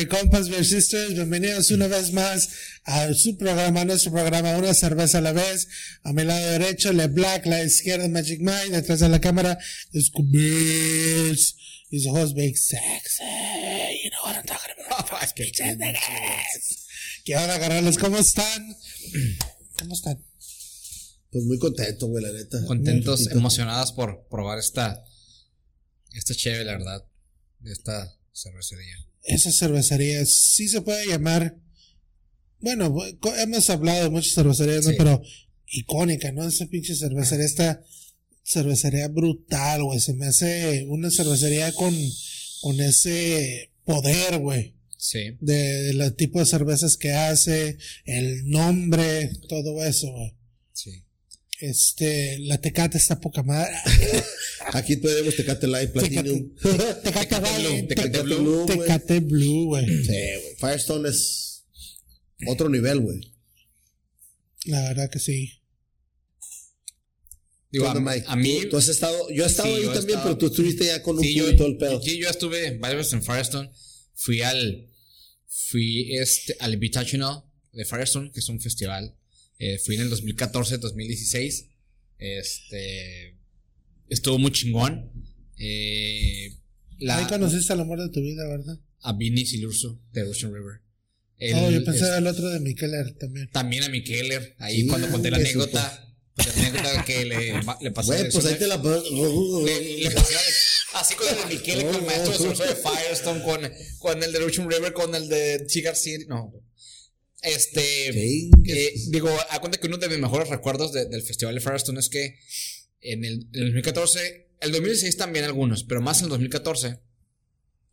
Beer Compas, Sisters, bienvenidos una vez más a su programa, nuestro programa, una cerveza a la vez. A mi lado derecho, Le Black, la izquierda, Magic Mike, detrás de la cámara, Scoobies. He's a host, Big Sexy. You know what I'm talking about. ¿Qué onda, carnales? ¿Cómo están? ¿Cómo están? Pues muy contento, güey, la neta. Contentos, emocionados por probar esta, esta chévere, la verdad, de esta cervecería. Esa cervecería sí se puede llamar, bueno, hemos hablado de muchas cervecerías, ¿no? pero icónica, ¿no? Esa pinche cervecería, esta cervecería brutal, güey, se me hace una cervecería con, con ese poder, güey. Sí. De, de tipo de cervezas que hace, el nombre, todo eso, güey. Sí. Este, la Tecate está poca madre. Aquí tenemos Tecate Light Platinum. Tecate, Blue. Tecate Blue. Tecate Blue, güey. Sí, güey. Firestone es otro nivel, güey. La verdad que sí. Digo, a, a, mí. Tú, has estado. Yo he estado ahí también, pero tú estuviste ya con un sí, y todo el pedo. Sí, yo estuve varias veces en Firestone. Fui al. Fui este, al Invitational de Firestone, que es un festival eh, fui en el 2014, 2016. Este. Estuvo muy chingón. Eh, la, Ahí conociste al amor de tu vida, ¿verdad? A Vinny Silurso de Ocean River. oh, yo pensaba el otro de Mikeller también. También a Mikeller, ahí cuando conté la anécdota. La anécdota que le, le pasó. Güey, pues ahí te la. Le, le pasó así con el de Mikeller, con el maestro de Firestone, con, con el de Ocean River, con el de Cigar City. No, este. Eh, digo, a cuenta que uno de mis mejores recuerdos del Festival de Firestone es que en el, 2014, el 2016 también algunos, pero más en el 2014,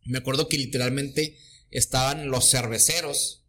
me acuerdo que literalmente estaban los cerveceros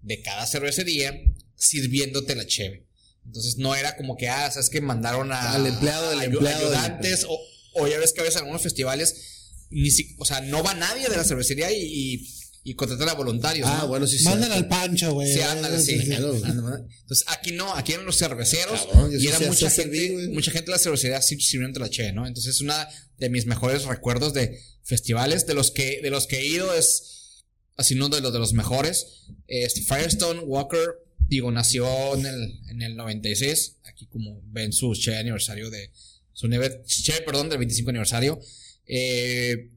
de cada cervecería sirviéndote la cheve. Entonces no era como que, ah, sabes que mandaron a, al empleado del empleado ayudantes, o, o, ya ves que a veces en algunos festivales, ni o sea, no va nadie de la cervecería y y contratar a voluntarios. Ah, bueno, sí, sí. Mandan al pancho, güey. Sí, ándale, sí. Entonces, aquí no, aquí eran los cerveceros. y era mucha gente, mucha gente de la cervecería sirviendo la che, ¿no? Entonces, es una de mis mejores recuerdos de festivales. De los que, de los que he ido, es así, no de los de los mejores. Este, Firestone Walker, digo, nació en el, en el 96. Aquí, como ven, su che aniversario de. Su che, perdón, del 25 aniversario. Eh,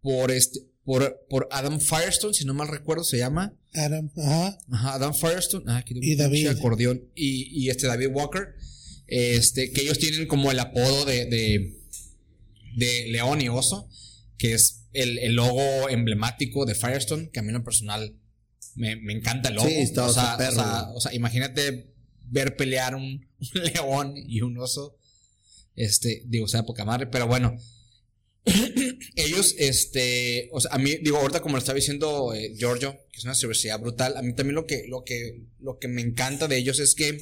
por este por, por Adam Firestone, si no mal recuerdo, se llama. Adam, ajá. Ajá, Adam Firestone. Ah, y David. Acordeón. Y, y, este David Walker. Este, que ellos tienen como el apodo de, de, de León y Oso, que es el, el, logo emblemático de Firestone, que a mí en lo personal me, me encanta el logo. Sí, está o, sea, o, sea, o sea, imagínate ver pelear un, un león y un oso. Este, digo, o sea, poca madre, pero bueno. ellos, este, o sea, a mí, digo, ahorita como lo estaba diciendo eh, Giorgio, que es una cervecería brutal, a mí también lo que, lo que, lo que me encanta de ellos es que,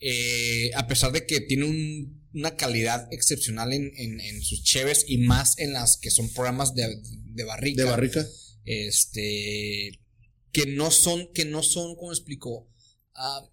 eh, a pesar de que tiene una calidad excepcional en, en, sus cheves y más en las que son programas de, de barrica. De barrica. Este, que no son, que no son, como explico, ah,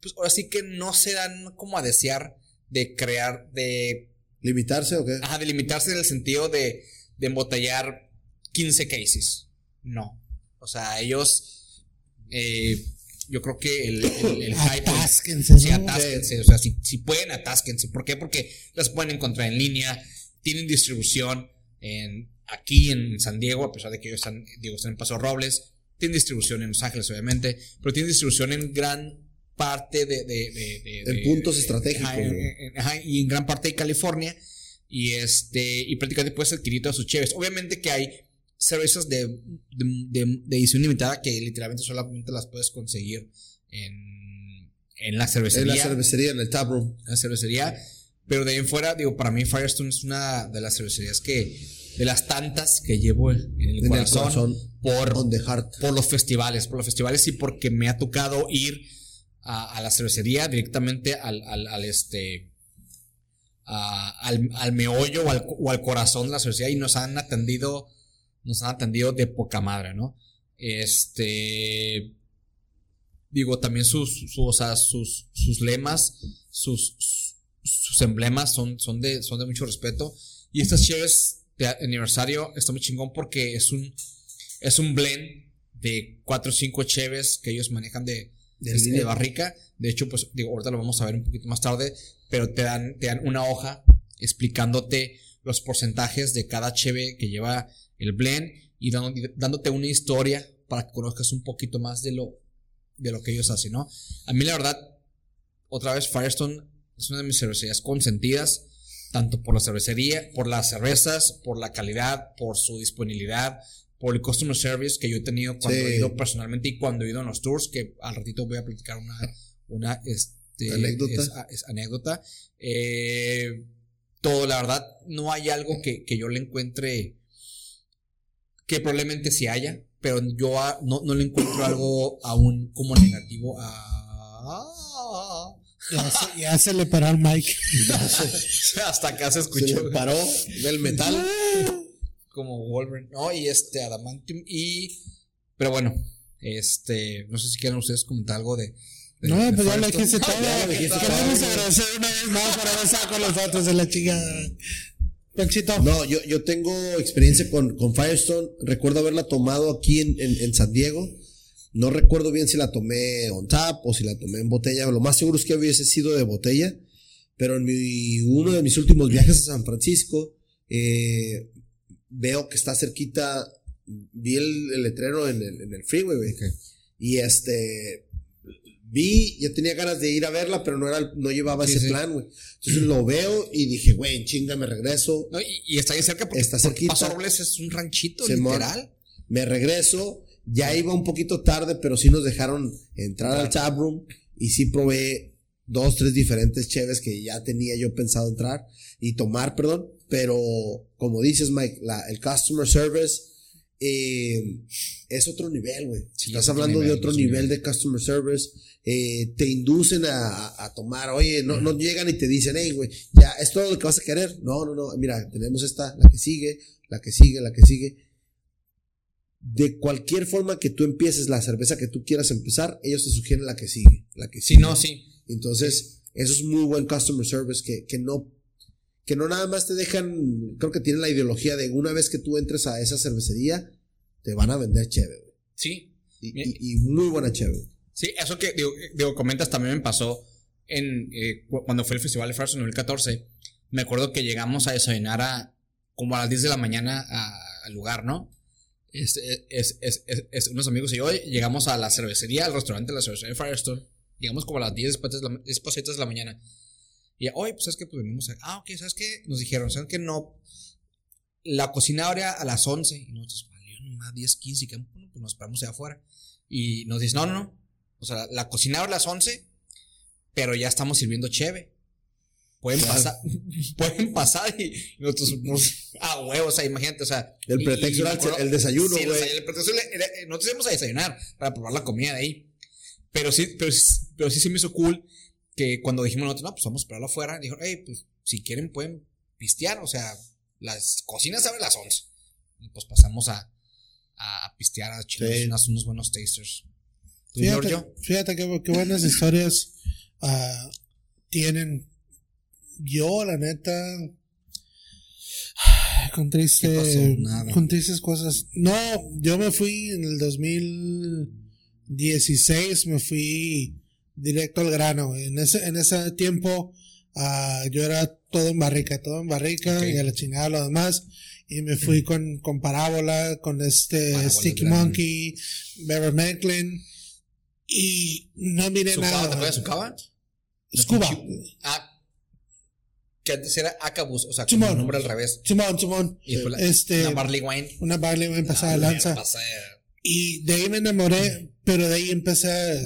pues ahora sí que no se dan como a desear de crear, de ¿Limitarse o qué? Ajá, de limitarse en el sentido de, de embotellar 15 cases. No. O sea, ellos. Eh, yo creo que el, el, Atásquense. Sí, atásquense. O sea, si, si, pueden, atásquense. ¿Por qué? Porque las pueden encontrar en línea. Tienen distribución en, aquí en San Diego, a pesar de que ellos están, digo, están en Paso Robles. Tienen distribución en Los Ángeles, obviamente. Pero tienen distribución en gran parte de... de, en puntos estratégicos. y en gran parte de California. Y, este, y prácticamente puedes adquirir todas sus cheves. Obviamente que hay cervezas de, de, edición limitada que literalmente solamente las puedes conseguir en, en la cervecería. En la cervecería, en el taproom. En la cervecería. Pero de ahí en fuera, digo, para mí Firestone es una de las cervecerías que, de las tantas que llevo en el, corazón, por, por los festivales, por los festivales y porque me ha tocado ir a, la cervecería, directamente al, al, este, al, al, meollo o al, corazón de la cervecería y nos han atendido, nos han atendido de poca madre, ¿no? Este, digo, también sus, o sea, sus, sus lemas, sus, sus emblemas son, son, de, son de mucho respeto. Y estas cheves de aniversario está muy chingón porque es un, Es un blend de cuatro o cinco cheves que ellos manejan de, de, barrica. De hecho, pues digo, ahorita lo vamos a ver un poquito más tarde, pero te dan, te dan una hoja explicándote los porcentajes de cada cheve que lleva el blend y dándote una historia para que conozcas un poquito más de lo, de lo que ellos hacen, ¿no? A mí la verdad, otra vez Firestone es una de mis cervecerías consentidas, tanto por la cervecería, por las cervezas, por la calidad, por su disponibilidad, por el customer service que yo he tenido cuando he ido personalmente y cuando he ido en los tours, que al ratito voy a platicar una, una este, anécdota. Es, anécdota. Eh, todo, la verdad, no hay algo que, que, yo le encuentre que probablemente sí haya, pero yo no, no, le encuentro algo aún como negativo a... Ya se, le paró al Mike. Hasta acá se escuchó. Se le paró del metal. como Wolverine, ¿no? Y este Adamantium y... Pero bueno, este, no sé si quieren ustedes comentar algo de... no, pues ya lo dijiste todo. Queremos agradecer una vez más por haber estado con nosotros en la chingada. Panchito. No, yo, yo tengo experiencia con, con Firestone. Recuerdo haberla tomado aquí en, en, en, San Diego. No recuerdo bien si la tomé on tap o si la tomé en botella. Lo más seguro es que hubiese sido de botella. Pero en mi, uno de mis últimos viajes a San Francisco, eh, veo que está cerquita, vi el, letrero en el, en el freeway, güey. Y este, vi, ya tenía ganas de ir a verla, pero no era, no llevaba ese plan, güey. Entonces lo veo y dije, güey, chinga, me regreso. y, está ahí cerca porque, está cerquita. Paso Robles es un ranchito, literal. Me regreso, ya iba un poquito tarde, pero sí nos dejaron entrar al chat room y sí probé dos, tres diferentes cheves que ya tenía yo pensado entrar y tomar, perdón. Pero como dices, Mike, la, el customer service eh, es otro nivel, güey. Estás hablando de otro nivel, de customer service. Eh, te inducen a, a, tomar, oye, no, no llegan y te dicen, hey, güey, ya, es todo lo que vas a querer. No, no, no, mira, tenemos esta, la que sigue, la que sigue, la que sigue. De cualquier forma que tú empieces la cerveza que tú quieras empezar, ellos te sugieren la que sigue, la que sigue. Sí, no, sí. Entonces, eso es muy buen customer service que, que no que no nada más te dejan, creo que tienen la ideología de una vez que tú entres a esa cervecería, te van a vender chévere. Sí. Y, muy buena chévere. Sí, eso que digo, comentas también me pasó en eh, cuando fue el Festival de Farso en 2014. Me acuerdo que llegamos a desayunar a como a las 10 de la mañana al lugar, ¿no? Este, es, es, es, unos amigos y yo llegamos a la cervecería, al restaurante de la cervecería de Firestone. Llegamos como a las 10 después de la, después de la mañana. Y hoy, pues es que pues venimos a. Ah, ok, ¿sabes qué? Nos dijeron, ¿sabes qué? No. La cocina abría a las 11 y nosotros, valió nomás 10, 15 y que pues nos esperamos allá afuera. Y nos dice, no, no, no. O sea, la cocina abre a las 11, pero ya estamos sirviendo cheve. Pueden pasar, pueden pasar y nosotros, ah, huevo, o sea, imagínate, o sea. El pretexto era el desayuno, güey. Sí, el pretexto era, nosotros íbamos a desayunar para probar la comida de ahí. Pero sí, pero, pero sí se me hizo cool que cuando dijimos nosotros, no, pues vamos a esperarlo afuera, dijo, hey, pues si quieren pueden pistear, o sea, las cocinas abren las 11. Y pues pasamos a, a, pistear, a echarnos unos, buenos tasters. Fíjate, fíjate qué, buenas historias uh, tienen. Yo, la neta, con triste, con tristes cosas. No, yo me fui en el 2016, me fui directo al grano. En ese, en ese tiempo uh, yo era todo en barrica, todo en barrica y a la chingada lo demás. Y me fui con, con Parábola, con este Sticky Monkey, Bever Macklin. Y no miré nada. ¿Te fue a Sucaba? Scuba. Ah, que antes era Acabus, o sea, el nombre al revés. Chumón, Chumón. Y este, una Barley Wine. Una Barley Wine pasada de lanza. Y de ahí me enamoré, pero de ahí empecé a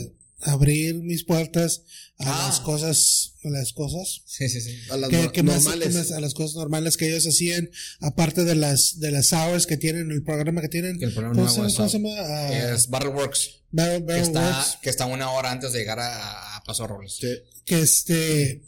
abrir mis puertas a las ah. cosas, a las cosas. Sí, sí, sí. A las normales. a las cosas normales que ellos hacían, aparte de las, de las hours que tienen, el programa que tienen. Que el programa nuevo se llama? Uh, es Battle Works. Battle, que, está, Works. que está una hora antes de llegar a, a Paso Robles. Sí. Que este,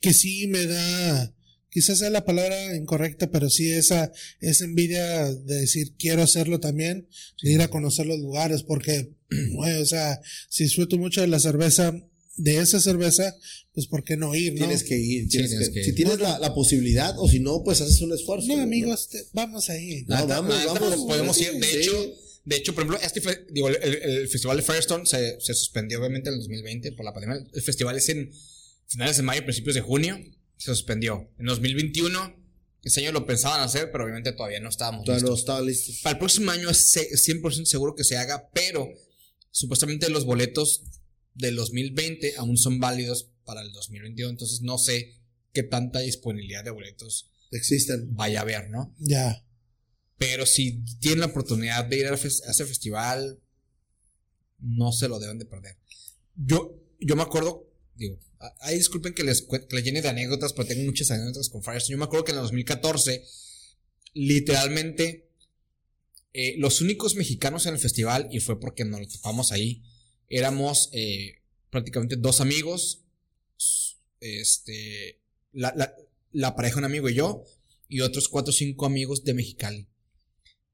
que sí me da, quizás sea la palabra incorrecta, pero sí esa, esa envidia de decir quiero hacerlo también, de ir a conocer los lugares, porque, o sea, si disfruto mucho de la cerveza, de esa cerveza, pues ¿por qué no ir? ¿no? Tienes que ir. Si tienes la, la, posibilidad o si no, pues haces un esfuerzo. No, amigos, vamos a ir. No, vamos, vamos. Podemos ir. De hecho, De hecho, por ejemplo, este digo, el, festival de Firestone se, se, suspendió obviamente en el 2020 por la pandemia. El festival es en finales de mayo, principios de junio. Se suspendió. En 2021, ese año lo pensaban hacer, pero obviamente todavía no estábamos todavía no estaba listo. Para el próximo año es 100% seguro que se haga, pero supuestamente los boletos del 2020 aún son válidos para el 2021. Entonces no sé qué tanta disponibilidad de boletos existen. Vaya a haber, ¿no? Ya. Pero si tienen la oportunidad de ir a, ese festival, no se lo deben de perder. Yo, yo me acuerdo, digo, ahí disculpen que les, llene de anécdotas, pero tengo muchas anécdotas con Firestone. Yo me acuerdo que en el 2014, literalmente, eh, los únicos mexicanos en el festival, y fue porque nos lo topamos ahí, éramos eh, prácticamente dos amigos, este, la pareja, un amigo y yo, y otros cuatro o cinco amigos de Mexicali.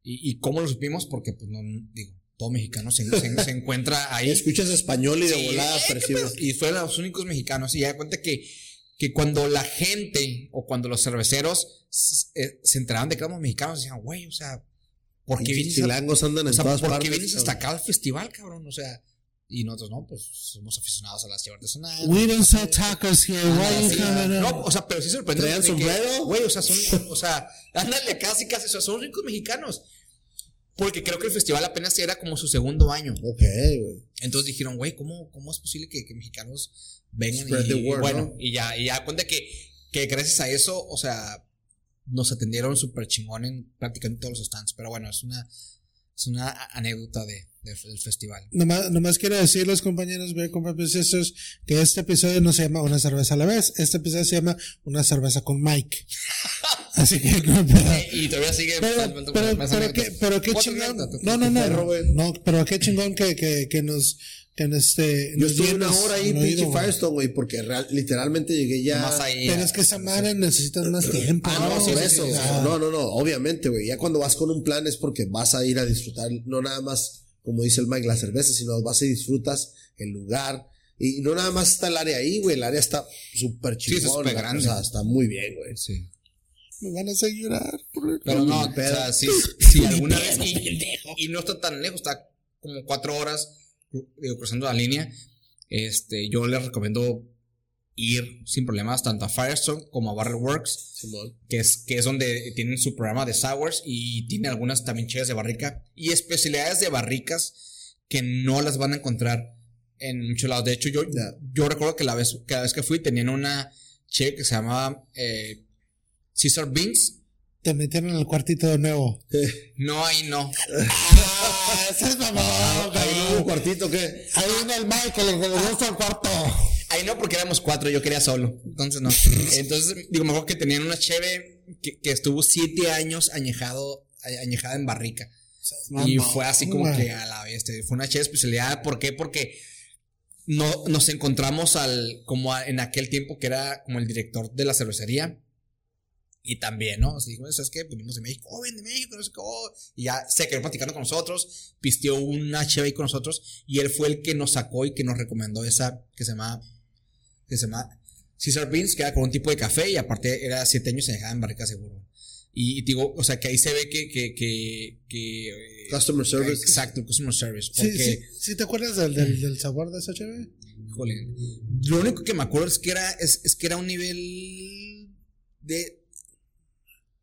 ¿Y, y cómo lo supimos? Porque, pues, no, digo, todo mexicano se, se, encuentra ahí. Escuchas español y de volada Y fueron los únicos mexicanos. Y ya da cuenta que, que cuando la gente o cuando los cerveceros se, se enteraban de que éramos mexicanos, decían, güey, o sea, ¿por qué vienes, andan en todas ¿por qué vienes hasta acá al festival, cabrón? O sea, y nosotros no, pues somos aficionados a las chivas artesanales. We don't sell tacos here. Why you No, o sea, pero sí sorprende. ¿Traían sombrero? Güey, o sea, son, o sea, ándale casi, casi, o sea, son ricos mexicanos. Porque creo que el festival apenas era como su segundo año. Ok, güey. Entonces dijeron, güey, ¿cómo, ¿cómo es posible que, que mexicanos vengan y, bueno, y ya, y ya cuenta que, que gracias a eso, o sea, nos atendieron súper chingón en prácticamente todos los stands. Pero bueno, es una, es una anécdota de, del festival. Nomás, nomás quiero decirles, compañeros, ver estos, que este episodio no se llama Una cerveza a la vez, este episodio se llama Una cerveza con Mike. Así que no, Y todavía sigue. Pero, pero, pero, qué, pero qué chingón. No, no, no. No, pero qué chingón que, que, que nos en este. Yo estuve una hora ahí, pinche Firestone, güey, porque real, literalmente llegué ya. Más ahí, pero es que esa madre necesitas más tiempo. Ah, no, no, eso. no, no, no, obviamente, güey. Ya cuando vas con un plan es porque vas a ir a disfrutar, no nada más como dice el Mike, la cerveza, sino vas y disfrutas el lugar. Y no nada más está el área ahí, güey, el área está súper chingón. Sí, súper grande. O sea, está muy bien, güey. Sí. Me van a hacer llorar. Pero no, o sea, si, alguna vez, y, no está tan lejos, está como cuatro horas digo, cruzando la línea, este, yo les recomiendo ir sin problemas tanto a Firestone como a Barrel Works, que es, que es donde tienen su programa de sours y tiene algunas también chelas de barrica y especialidades de barricas que no las van a encontrar en muchos lados. De hecho, yo, yo recuerdo que la vez, cada vez que fui tenían una che que se llamaba eh, Caesar Beans. Te metieron en el cuartito de nuevo. No, ahí no. ah, ese es mamón. Ahí un cuartito que. Ahí viene el Michael, le gusta el cuarto. Ahí no, porque éramos cuatro, yo quería solo. Entonces no. Entonces, digo, mejor que tenían una cheve que, que estuvo siete años añejado, añejada en barrica. y fue así como que a la vez. Fue una cheve especialidad. ¿Por qué? Porque no, nos encontramos al, como en aquel tiempo que era como el director de la cervecería. Y también, ¿no? Dijo, ¿sabes qué? Venimos de México, oh, ven de México, no sé qué, oh". Y ya se quedó platicando con nosotros, pisteó una cheve con nosotros, y él fue el que nos sacó y que nos recomendó esa que se llama que se llama Caesar Beans, que era con un tipo de café y aparte era siete años en dejaba en barrica seguro. Y, digo, o sea, que ahí se ve que... que, que, que eh, customer service. Exacto, customer service. Porque, sí, sí, sí, ¿te acuerdas del, del, del sabor de esa chave? Híjole. Lo único que me acuerdo es que era, es, es que era un nivel de...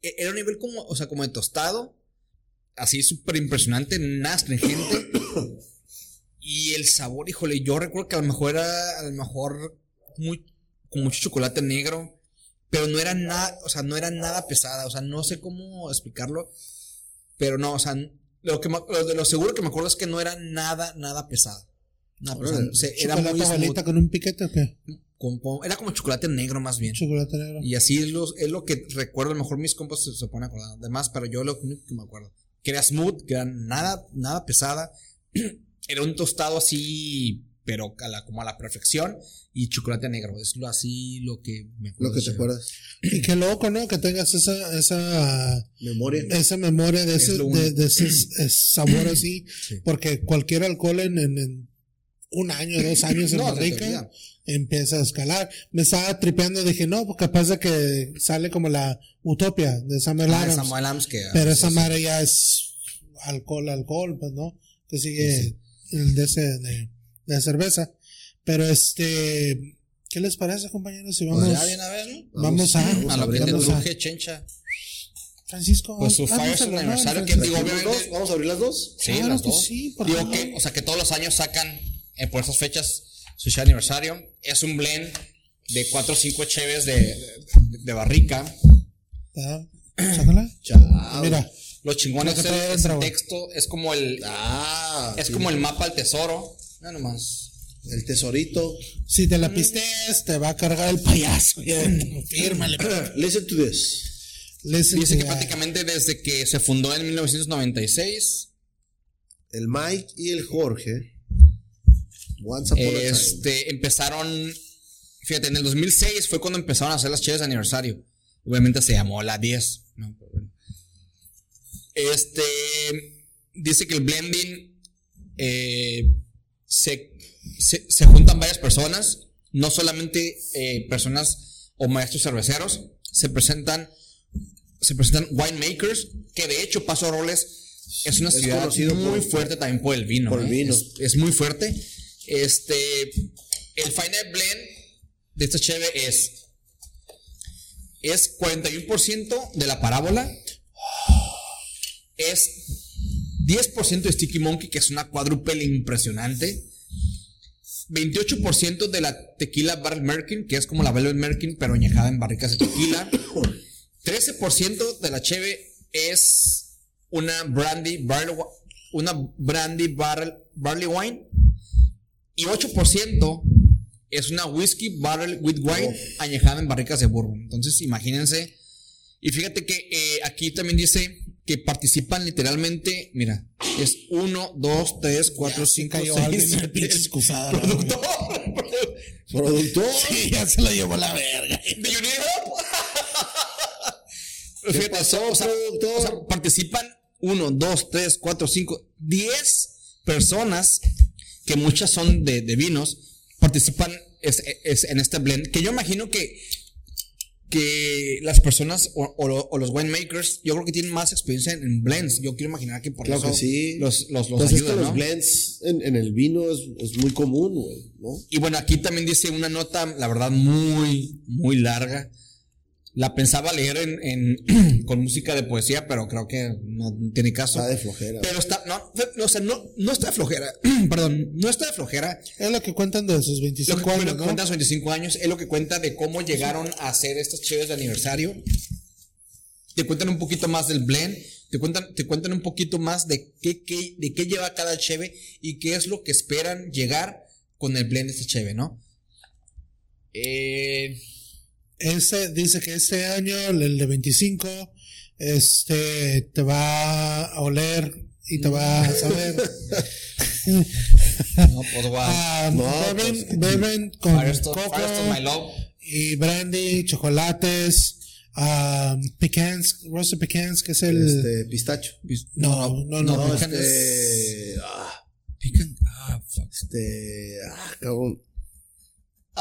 E, era un nivel como, o sea, como de tostado. Así súper impresionante, nada astringente. y el sabor, híjole, yo recuerdo que a lo mejor era, a lo mejor muy, con mucho chocolate negro, pero no era nada, o sea, no era nada pesada, o sea, no sé cómo explicarlo, pero no, o sea, lo, que de lo seguro que me acuerdo es que no era nada, nada pesada. No, o sea, era muy con un piquete o qué? Era como chocolate negro más bien. Chocolate negro. Y así es lo, es lo que recuerdo, a lo mejor mis compas se, se ponen a acordar. Además, pero yo lo único que me acuerdo. Que era smooth, que era nada, nada pesada. era un tostado así pero como a la perfección, y chocolate negro. Es lo así lo que me acuerdo. Lo que te acuerdas. Y qué loco, ¿no? Que tengas esa, esa memoria. Esa memoria de ese, de, ese sabor así. Porque cualquier alcohol en, en, un año, dos años en no, barrica empieza a escalar. Me estaba tripeando, dije, no, pues capaz de que sale como la utopia de Samuel ah, Adams. Samuel Adams que, pero esa madre ya es alcohol, alcohol, pues no, te sigue el de ese de, de cerveza. Pero este, ¿qué les parece, compañeros? Si vamos, pues ya una vez, ¿no? Vamos, a, a, lo que te chencha. Francisco, pues su Firestone aniversario, que digo, obviamente. ¿Vamos a abrir las dos? Sí, las dos. Sí, digo que, o sea, que todos los años sacan eh, por esas fechas su aniversario. Es un blend de 4 o 5 cheves de, de, barrica. Ah, sácala. Mira. Los chingones de ese texto es como el. Ah, es como el mapa al tesoro. Nada nomás. El tesorito. Si te la pistes, te va a cargar el payaso. Fírmale. Listen to this. Dice que prácticamente desde que se fundó en 1996. El Mike y el Jorge. Este, empezaron. Fíjate, en el 2006 fue cuando empezaron a hacer las cheves de aniversario. Obviamente se llamó la 10. Este. Dice que el blending. Eh, se, se, juntan varias personas. No solamente eh, personas o maestros cerveceros. Se presentan se presentan winemakers, que de hecho Paso Robles es una ciudad muy fuerte también por el vino. Por el ¿eh? vino. Es, muy fuerte. Este, el Final Blend de esta cheve es, es 41% de la parábola, es 10% de Sticky Monkey, que es una cuádruple impresionante. 28% de la tequila Barrel Merkin, que es como la Velvet Merkin, pero añejada en barricas de tequila. 13% de la cheve es una brandy barley, una brandy barley wine y 8% es una whiskey barrel with wine añejada en barricas de bourbon. Entonces, imagínense. Y fíjate que eh, aquí también dice que participan literalmente, mira, es 1, 2, 3, 4, 5, 6. Productor. Productor. Sí, ya se lo llevó la verga. ¿Qué pasó, o sea, participan uno, dos, tres, cuatro, cinco, diez personas, que muchas son de, vinos, participan en este blend, que yo imagino que, que las personas o, los winemakers, yo creo que tienen más experiencia en, blends. Yo quiero imaginar que por claro eso que sí. los, los, los, los blends en, el vino es, muy común, ¿no? Y bueno, aquí también dice una nota, la verdad, muy, muy larga la pensaba leer en, con música de poesía, pero creo que no tiene caso. Está de flojera. Pero está, no, o sea, no, no está de flojera. Perdón, no está de flojera. Es lo que cuentan de sus 25 años. Lo que cuentan sus 25 años, es lo que cuenta de cómo llegaron a hacer estos chéves de aniversario. Te cuentan un poquito más del blend, te cuentan, te cuentan un poquito más de qué, qué, de qué lleva cada cheve y qué es lo que esperan llegar con el blend de este cheve, ¿no? Eh. Este dice que este año, el de 25, este te va a oler y te va a saber. no, pues ah, beben, pues, beben con coco y brandy, chocolates, um, pecans, roasted pecans, que es el este, pistacho. no, no, no, no, este, ah, ah, fuck. Este, ah, cabrón.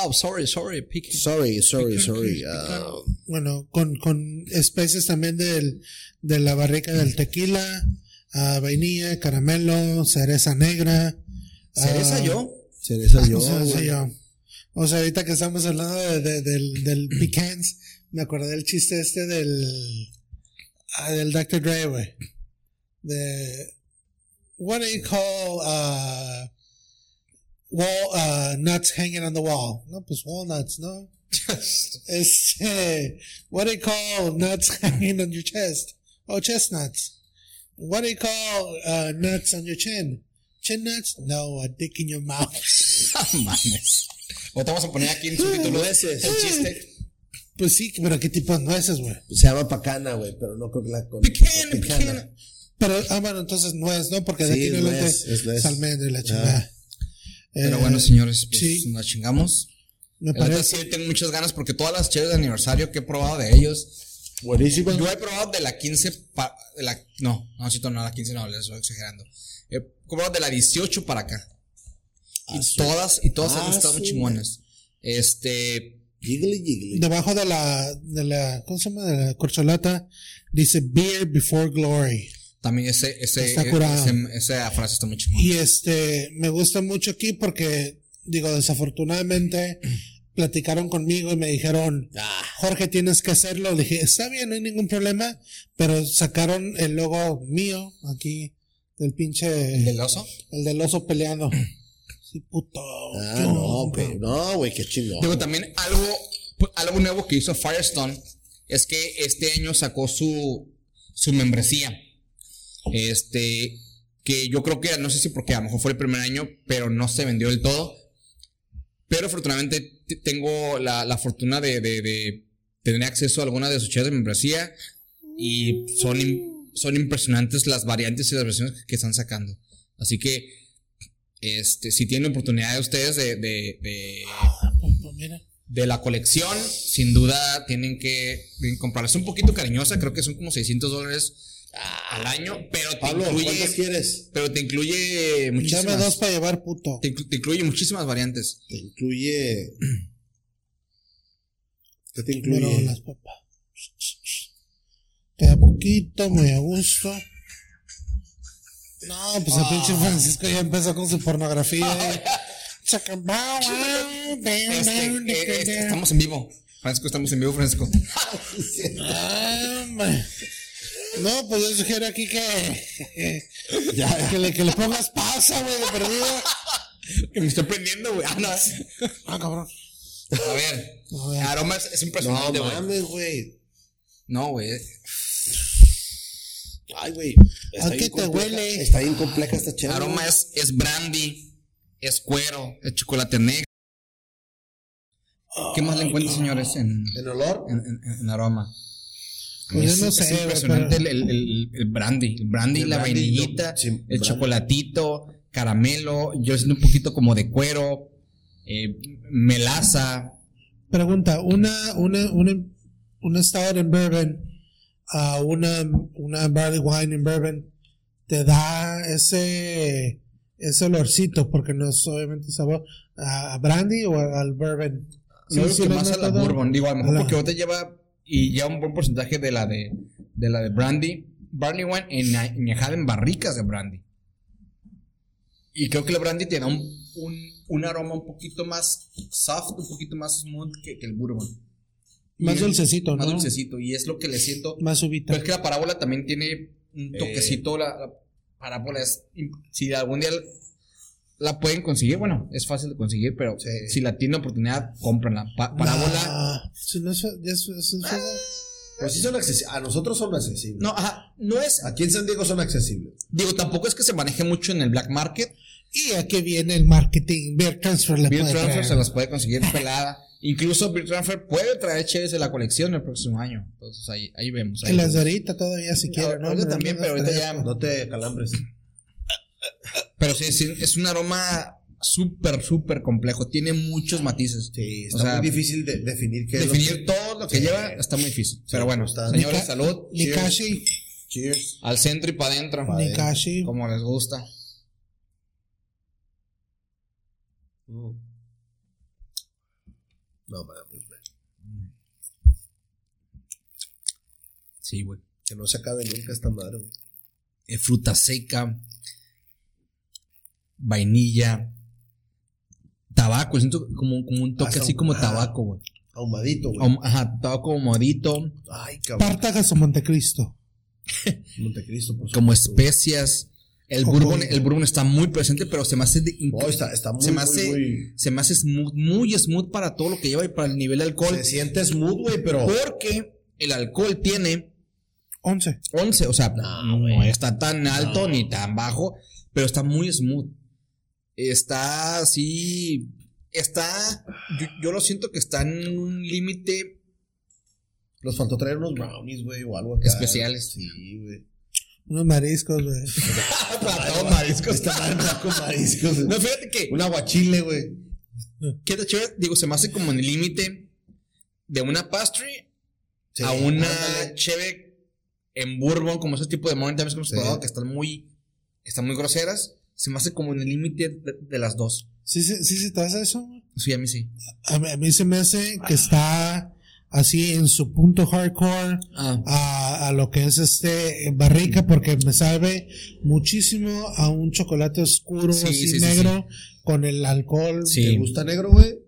Oh, sorry, sorry, Sorry, sorry, sorry. Uh, bueno, con, con especies también del, de la barrica del tequila, uh, vainilla, caramelo, cereza negra. ¿Cereza uh, yo? Cereza yo. Cereza yo. O sea, ahorita que estamos hablando de, del, del pecans, me acordé del chiste este del, ah, del Dr. Dre, güey. De, what do you call, wall, uh, nuts hanging on the wall. No, pues walnuts, no. este, what do you call nuts hanging on your chest? Oh, chestnuts. What do you call uh, nuts on your chin? Chin nuts? No, a dick in your mouth. Mames. O te vamos a poner aquí en subtítulo nueces. El chiste. Pues sí, pero ¿qué tipo de nueces, güey? Se llama pacana, güey, pero no creo que la con. Picana. Pero, ah, bueno, entonces nuez, ¿no? Porque de sí, aquí no nuez, es almendra y la chingada. Pero bueno, eh, señores, pues sí. nos chingamos. Me parece. Sí, tengo muchas ganas porque todas las cheves de aniversario que he probado de ellos. Buenísimas. Yo he probado de la 15. de la, no, no, no, no, la 15 no, les estoy exagerando. He probado de la 18 para acá. y ah, todas, y todas han ah, estado muy chingonas. Este. Giggly, giggly. Debajo de la, de la, ¿cómo se llama? De la corcholata dice Beer Before Glory. También ese, ese, está ese, esa frase está muy chingona. Y este, me gusta mucho aquí porque, digo, desafortunadamente, platicaron conmigo y me dijeron, ah. Jorge, tienes que hacerlo. Le dije, está bien, no hay ningún problema, pero sacaron el logo mío aquí del pinche. ¿El del oso? El del oso peleando. Sí, puto. Ah, no, güey, no, güey, qué chingón. Digo, también algo, algo nuevo que hizo Firestone es que este año sacó su, su membresía. Este, que yo creo que, no sé si porque a lo mejor fue el primer año, pero no se vendió del todo. Pero afortunadamente tengo la, fortuna de, tener acceso a alguna de sus chats de membresía y son, son impresionantes las variantes y las versiones que están sacando. Así que, este, si tienen oportunidad de ustedes de, de, la colección, sin duda tienen que comprarlas. un poquito cariñosa, creo que son como 600 dólares al año, pero te incluye. quieres? Pero te incluye muchísimas. Dame dos para llevar puto. Te, incluye muchísimas variantes. Te incluye. ¿Qué te incluye? Pero las papas. Te da poquito, muy a gusto. No, pues el pinche Francisco ya empezó con su pornografía. Este, eh, este, estamos en vivo. Francisco, estamos en vivo, Francisco. no, pues yo sugiero aquí que. ya, que, le, que le pongas pausa, güey, de perdido. que me estoy prendiendo, güey. Ah, no. Ah, cabrón. A ver. Aroma es, impresionante, güey. No mames, güey. No, güey. Ay, güey. ¿A qué te huele? Está bien compleja esta chela. Aroma es, es brandy, es cuero, es chocolate negro. ¿Qué más le encuentras, señores, en, ¿En olor? En, en aroma. Pues no sé, es impresionante el, el, el, brandy. El brandy, la vainillita, el chocolatito, caramelo. Yo siento un poquito como de cuero, eh, melaza. Pregunta: una, una, una, una stout en bourbon, a una, una barley wine en bourbon, te da ese, ese olorcito, porque no es obviamente sabor a brandy o al bourbon. No, que más a la bourbon. Digo, a lo mejor porque vos te lleva y ya un buen porcentaje de la de, de la de brandy, barley wine en, añejada en barricas de brandy. Y creo que la brandy tiene un, un, aroma un poquito más soft, un poquito más smooth que, el bourbon. Más dulcecito, ¿no? Más dulcecito, y es lo que le siento. Más subita. Pero es que la parábola también tiene un eh. toquecito, la, la, parábola es. Si algún día la pueden conseguir. Bueno, es fácil de conseguir, pero si la tienen oportunidad, cómprenla. parábola. si no es, es, Pero sí son accesibles. A nosotros son accesibles. No, ajá. No es. Aquí en San Diego son accesibles. Digo, tampoco es que se maneje mucho en el black market. Y aquí viene el marketing. Beer Transfer Beer Transfer se las puede conseguir pelada. Incluso Beer Transfer puede traer cheves de la colección el próximo año. Entonces ahí, ahí vemos. en las de ahorita todavía si quieren. No, también, pero ahorita ya. No te calambres. Pero sí, es un aroma súper, súper complejo. Tiene muchos matices. Sí, está muy difícil de definir qué Definir todo lo que lleva está muy difícil. Pero bueno, señores, salud. Nikashi. Cheers. Al centro y para adentro. Nikashi. Como les gusta. Mm. No mames, Sí, güey. Que no se acabe nunca esta madre, güey. fruta seca vainilla, tabaco, siento como, como un toque así como tabaco, güey. Ahumadito, güey. Ajá, tabaco ahumadito. Ay, cabrón. Pártagas o Montecristo. Montecristo, por Como especias. El bourbon, el bourbon está muy presente, pero se me hace oh, está, está muy, se me hace, se me hace smooth, muy smooth para todo lo que lleva y para el nivel de alcohol. Se siente smooth, güey, pero. Porque el alcohol tiene 11. 11, o sea, no, está tan alto ni tan bajo, pero está muy smooth está así, está, yo, lo siento que está en un límite. Nos faltó traer unos brownies, güey, o algo Especiales. Sí, güey. Unos mariscos, güey. Platón, mariscos. Está con mariscos. No, fíjate que. Un aguachile, güey. ¿Qué te chévere? Digo, se me hace como en el límite de una pastry a una cheve en bourbon, como ese tipo de morning que hemos probado, que están muy, están muy groseras se me hace como en el límite de, las dos. ¿Sí, sí, sí se te hace eso? Sí, a mí sí. A, mí se me hace que está así en su punto hardcore ah. a, lo que es este barrica porque me sabe muchísimo a un chocolate oscuro así negro con el alcohol. ¿Te gusta negro, güey?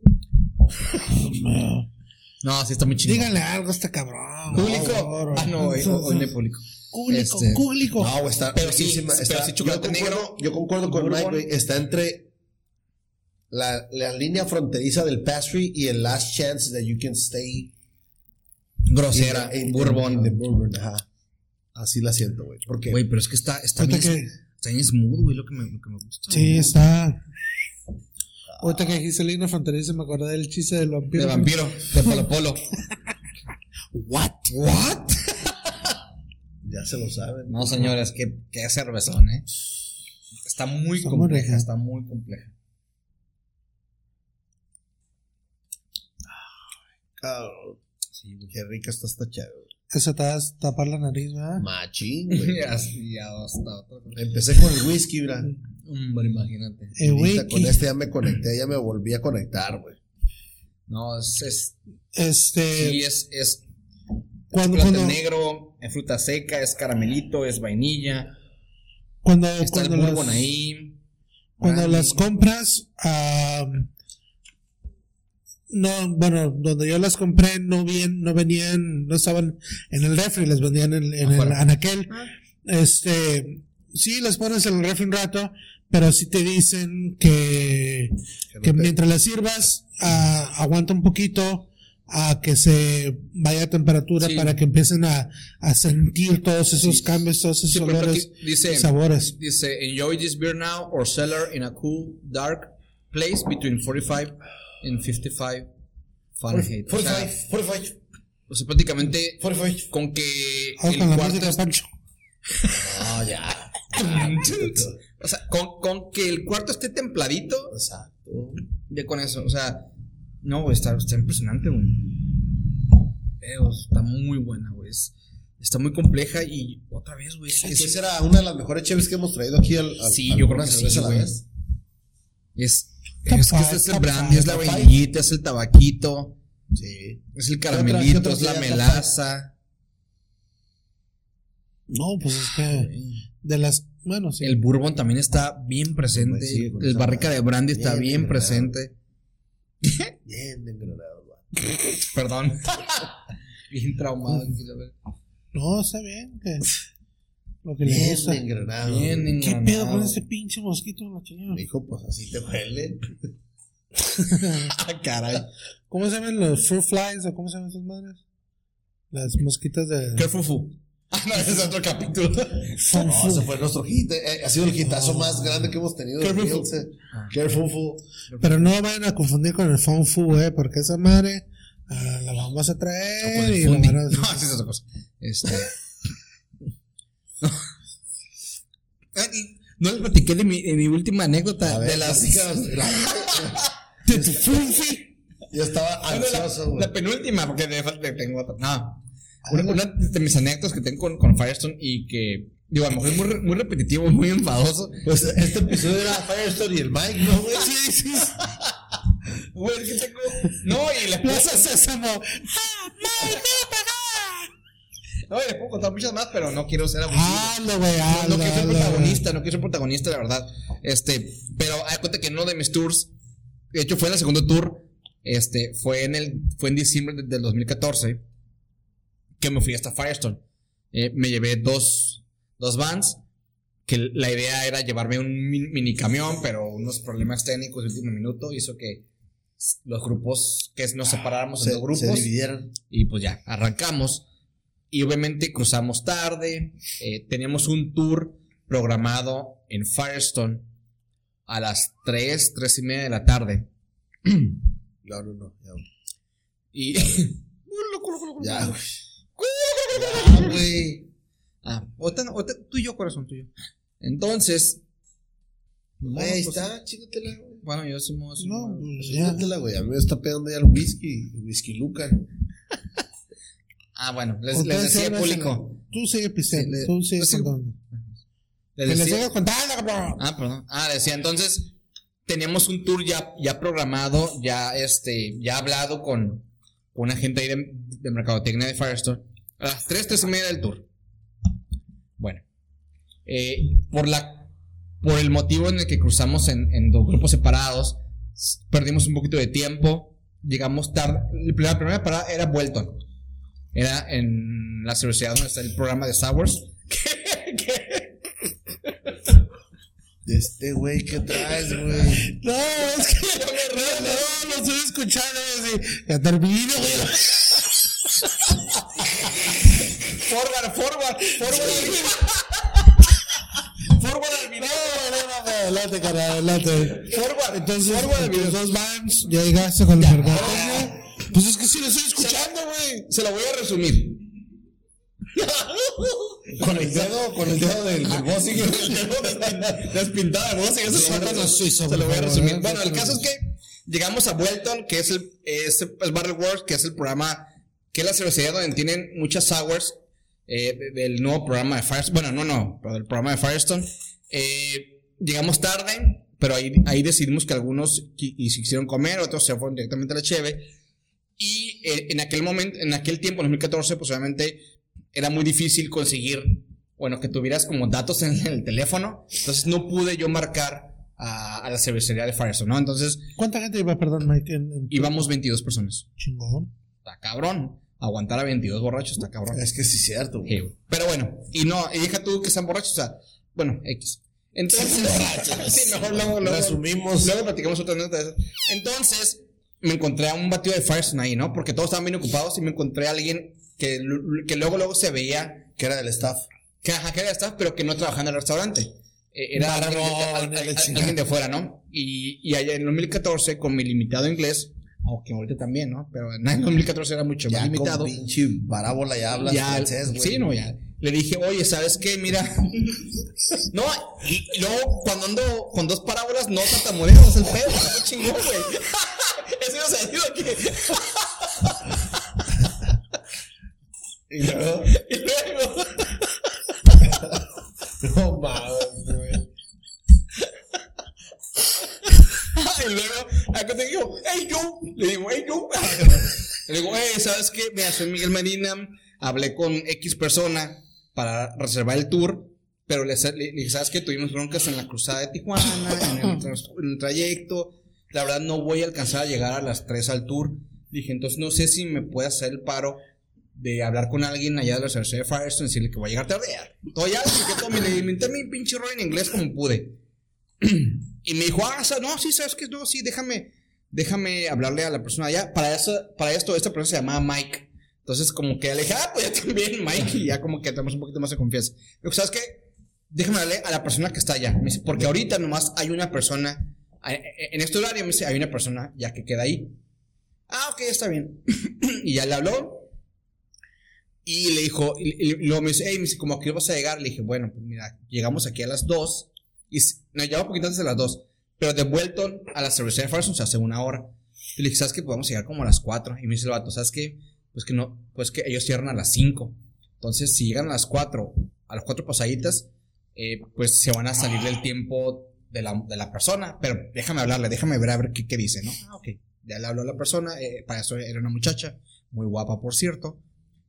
no, sí está muy chido. Díganle algo a este cabrón. Público. ah, no, hoy, no público. Público, este. No, está pero sí, está, yo concuerdo, negro. Yo concuerdo con Mike, güey. Está entre la, la, línea fronteriza del pastry y el last chance that you can stay grosera en bourbon. de bourbon, ajá. Así la siento, güey. Porque Güey, pero es que está está bien, que, está bien smooth, güey, lo que me lo que me gusta. Sí, está Ahorita que dijiste línea fronteriza me acordé del chiste del vampiro. De vampiro, de Polo Polo. What? What? Ya se lo saben. No, señores, qué, qué cervezón, eh. Está muy compleja, está muy compleja. Oh, sí, qué rica está esta chévere. Eso te vas a tapar la nariz, ¿verdad? Machín, güey. ya, ya basta. Empecé con el whisky, ¿verdad? Hombre, imagínate. El whisky. Con este ya me conecté, ya me volví a conectar, güey. No, es, es. Este. Sí, es. es cuando, cuando negro, es fruta seca, es caramelito, es vainilla. Cuando. Está cuando el las, ahí. Cuando las compras. No, bueno, donde yo las compré no bien, no venían, no estaban en el refri, las vendían en, en el anaquel. Ah. Este, sí, las pones en el refri un rato, pero sí te dicen que, que mientras las sirvas, ah, aguanta un poquito a que se vaya a temperatura para que empiecen a, a sentir todos esos cambios, todos esos olores dice, sabores. Dice, enjoy this beer now or cellar in a cool, dark place between 45 en 55 Fahrenheit. 45, 45. O sea, prácticamente 45. con que el con cuarto. La Pancho. No, ya. o sea, con, con, que el cuarto esté templadito. Exacto. Ya con eso, o sea, no, güey, está, está impresionante, güey. Está muy buena, güey. Está muy compleja y otra vez, güey. Esa será una de las mejores cheves que hemos traído aquí al. al sí, yo creo que sí, güey. Es, es que este es el brandy, es la vainillita, es el tabaquito. Sí. Es el caramelito, es la melaza. No, pues es que de las, bueno, sí. El bourbon también está bien presente. el barrica de brandy está bien, presente. bien engranado, Perdón. bien traumado. No, está bien. Que lo que bien le gusta. Engranado. Bien engranado. ¿Qué pedo con ese pinche mosquito en la chingada? Dijo, pues así te huele. ah, caray. ¿Cómo se llaman los fruit flies o cómo se llaman esas madres? Las mosquitas de. ¿Qué fufu? Ah, no, ese es otro capítulo. no, ese fue nuestro hit. Eh, ha sido el hitazo más grande que hemos tenido. ¿Qué fufu? Pero no vayan a confundir con el fonfu, eh, porque esa madre uh, la vamos a traer. Y la a... No, esa es otra cosa. Este. no les platiqué de mi, de mi última anécdota ver, de las. de tu funfi. Yo estaba ansioso, la, la, penúltima, porque de, tengo otra. No. Una, de mis anécdotas que tengo con, con, Firestone y que, digo, a lo mejor es muy, muy repetitivo, muy enfadoso. Pues este episodio era Firestone y el Mike, ¿no, güey? Sí, sí. Güey, que tengo. No, y la Plaza Sésamo. ¡Ah, Mike, no, les puedo contar muchas más, pero no quiero ser abusivo. Hazlo, güey, no, no, quiero ser protagonista, no quiero ser protagonista, la verdad. Este, pero hay cuenta que en uno de mis tours, de hecho fue en el segundo tour, este, fue en el, fue en diciembre del 2014, que me fui hasta Firestone. Eh, me llevé dos, dos vans, que la idea era llevarme un mini camión, pero unos problemas técnicos de último minuto hizo que los grupos, que nos separáramos en dos grupos. Se dividieron. Y pues ya, arrancamos. Y obviamente cruzamos tarde. Eh, teníamos un tour programado en Firestone a las 3, 3 y media de la tarde. Claro, no, ya. Y. ya, güey. Ah, tú y yo, corazón tuyo. Entonces. ahí pues, está, chingatela, güey. Bueno, yo decimos. No, pues, chingatela, güey. A mí me está pegando ya el whisky. El whisky Luca. Ah, bueno, les, les decía público. Tú sigue pisando, tú sigue contando. Les decía, contando, cabrón. Ah, perdón. Ah, decía, entonces, teníamos un tour ya, ya programado, ya este, ya hablado con, con una gente ahí de, de mercadotecnia de Firestore. A las 3, 3 y media del tour. Bueno. Eh, por la por el motivo en el que cruzamos en, en, dos grupos separados, perdimos un poquito de tiempo, llegamos tarde. La primera parada era Vuelton. Era en la universidad donde está el programa de Sours. ¿Qué? ¿Qué? Este güey, ¿qué traes, güey? No, es que no, no, no estoy escuchando. Ya termino, güey. forward, forward, forward. Forward al video. No, no, adelante, cara, adelante. Forward. Entonces, forward al video. dos bands, ya llegaste con el mercadotecnia. Pues es que sí lo estoy escuchando, güey. Se lo voy a resumir. con el dedo, con el dedo del, del bossing. Despintado de bossing. Eso se lo voy a resumir. Bueno, el caso es que llegamos a Welton, que es el, es el Battle Wars, que es el programa, que es la cervecería donde tienen muchas sours eh, del nuevo programa de Firestone. Bueno, no, no, pero del programa de Firestone. Eh, llegamos tarde, pero ahí, ahí decidimos que algunos y se quisieron comer, otros se fueron directamente a la cheve. Y eh, en aquel momento, en aquel tiempo, en 2014, pues obviamente era muy difícil conseguir, bueno, que tuvieras como datos en el teléfono. Entonces no pude yo marcar a, la cervecería de Firestone, ¿no? Entonces. ¿Cuánta gente iba, perdón, Mike? íbamos 22 personas. Chingón. Está cabrón aguantar a 22 borrachos está cabrón. Es que sí es cierto, güey. pero bueno, y no, y deja tú que están borrachos, o sea, bueno, X. Entonces, sí, mejor luego, luego, Resumimos. Luego platicamos otra nota de Entonces, me encontré a un batido de Firestone ahí, ¿no? Porque todos estaban bien ocupados y me encontré a alguien que, que luego, luego se veía. Que era del staff. Que, ajá, que era del staff, pero que no trabajaba en el restaurante. Eh, era alguien, de, fuera, ¿no? Y, y allá en 2014, con mi limitado inglés, aunque ahorita también, ¿no? Pero en 2014 era mucho más limitado. Con pinche parábola ya hablas francés, güey. Sí, no, ya. Le dije, oye, ¿sabes qué? Mira. no, y luego cuando ando con dos parábolas, no tartamudeo, es el pedo, es chingón, güey. Eso no se ha ido aquí. y luego. y luego. no mames, güey. y luego, acá te digo, hey, yo. Le digo, hey, yo. Le digo, hey, ¿sabes qué? Mira, soy Miguel Medina. Hablé con X persona para reservar el tour. Pero le, dije, ¿sabes qué? Tuvimos broncas en la cruzada de Tijuana, en el, trayecto. La verdad, no voy a alcanzar a llegar a las 3 al tour. Dije, entonces no sé si me puede hacer el paro de hablar con alguien allá de la Universidad de Firestone y decirle que voy a llegar tarde. Todo ya, que todo, me le inventé mi pinche rol en inglés como pude. Y me dijo, ah, no, sí, sabes que no, sí, déjame, déjame hablarle a la persona allá. Para eso, para esto, esta persona se llamaba Mike. Entonces, como que le dije, ah, pues ya también, Mike, y ya como que tenemos un poquito más de confianza. Pero, ¿sabes qué? Déjame hablarle a la persona que está allá. Me dice, porque ahorita nomás hay una persona, en este horario me dice, hay una persona ya que queda ahí. Ah, ok, está bien. y ya le habló. Y le dijo, y, luego me dice, hey, me dice, ¿cómo que vas a llegar? Le dije, bueno, pues mira, llegamos aquí a las dos y nos lleva un poquito antes de las dos. Pero de vuelto a la cervecería de Farson se hace una hora. Y le dije, ¿sabes qué? Podemos llegar como a las cuatro. Y me dice el vato, ¿sabes qué? Pues que no, pues que ellos cierran a las cinco. Entonces, si llegan a las cuatro, a las cuatro pasaditas, eh, pues se van a salir del tiempo de la, de la, persona. Pero déjame hablarle, déjame ver a ver qué, qué dice, ¿no? Ah, ok. Ya le habló a la persona, eh, para eso era una muchacha, muy guapa, por cierto.